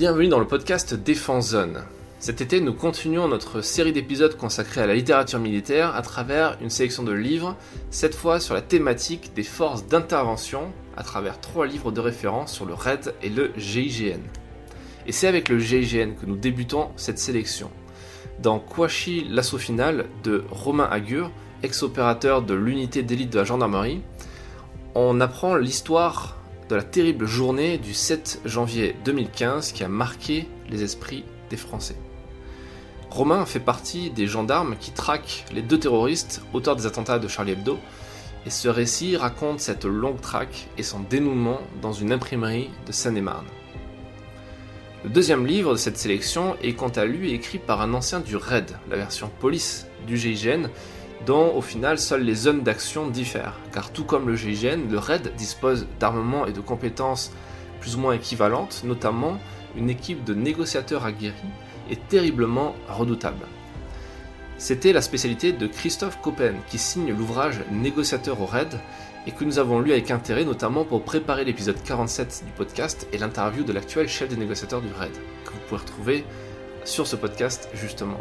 Bienvenue dans le podcast Défense Zone. Cet été, nous continuons notre série d'épisodes consacrés à la littérature militaire à travers une sélection de livres, cette fois sur la thématique des forces d'intervention, à travers trois livres de référence sur le RAID et le GIGN. Et c'est avec le GIGN que nous débutons cette sélection. Dans Kouachi, l'assaut final de Romain Agur, ex-opérateur de l'unité d'élite de la gendarmerie, on apprend l'histoire de la terrible journée du 7 janvier 2015 qui a marqué les esprits des Français. Romain fait partie des gendarmes qui traquent les deux terroristes auteurs des attentats de Charlie Hebdo, et ce récit raconte cette longue traque et son dénouement dans une imprimerie de Seine-et-Marne. Le deuxième livre de cette sélection est quant à lui écrit par un ancien du RAID, la version police du GIGN, dont au final seules les zones d'action diffèrent, car tout comme le GIGN, le RAID dispose d'armements et de compétences plus ou moins équivalentes, notamment une équipe de négociateurs aguerris et terriblement redoutable. C'était la spécialité de Christophe Coppen qui signe l'ouvrage Négociateur au RAID et que nous avons lu avec intérêt notamment pour préparer l'épisode 47 du podcast et l'interview de l'actuel chef des négociateurs du RAID, que vous pouvez retrouver sur ce podcast justement.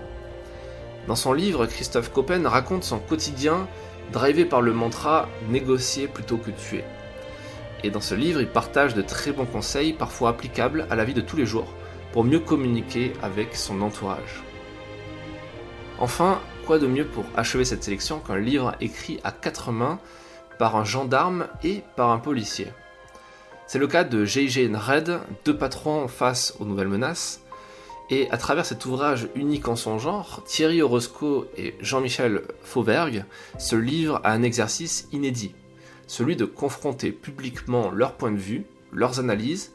Dans son livre, Christophe Coppen raconte son quotidien drivé par le mantra négocier plutôt que tuer. Et dans ce livre, il partage de très bons conseils, parfois applicables à la vie de tous les jours, pour mieux communiquer avec son entourage. Enfin, quoi de mieux pour achever cette sélection qu'un livre écrit à quatre mains par un gendarme et par un policier? C'est le cas de GIGN Red, deux patrons face aux nouvelles menaces, et à travers cet ouvrage unique en son genre, Thierry Orozco et Jean-Michel Fauvergue se livrent à un exercice inédit, celui de confronter publiquement leur point de vue, leurs analyses,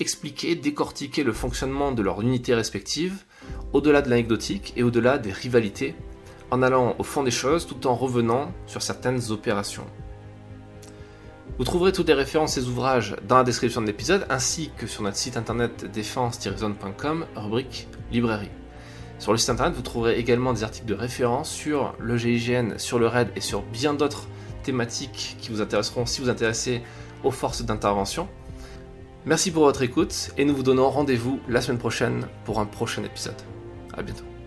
expliquer, décortiquer le fonctionnement de leurs unités respectives, au-delà de l'anecdotique et au-delà des rivalités, en allant au fond des choses tout en revenant sur certaines opérations. Vous trouverez toutes les références et ouvrages dans la description de l'épisode ainsi que sur notre site internet défense-zone.com, rubrique librairie. Sur le site internet, vous trouverez également des articles de référence sur le GIGN, sur le RAID et sur bien d'autres thématiques qui vous intéresseront si vous intéressez aux forces d'intervention. Merci pour votre écoute et nous vous donnons rendez-vous la semaine prochaine pour un prochain épisode. A bientôt.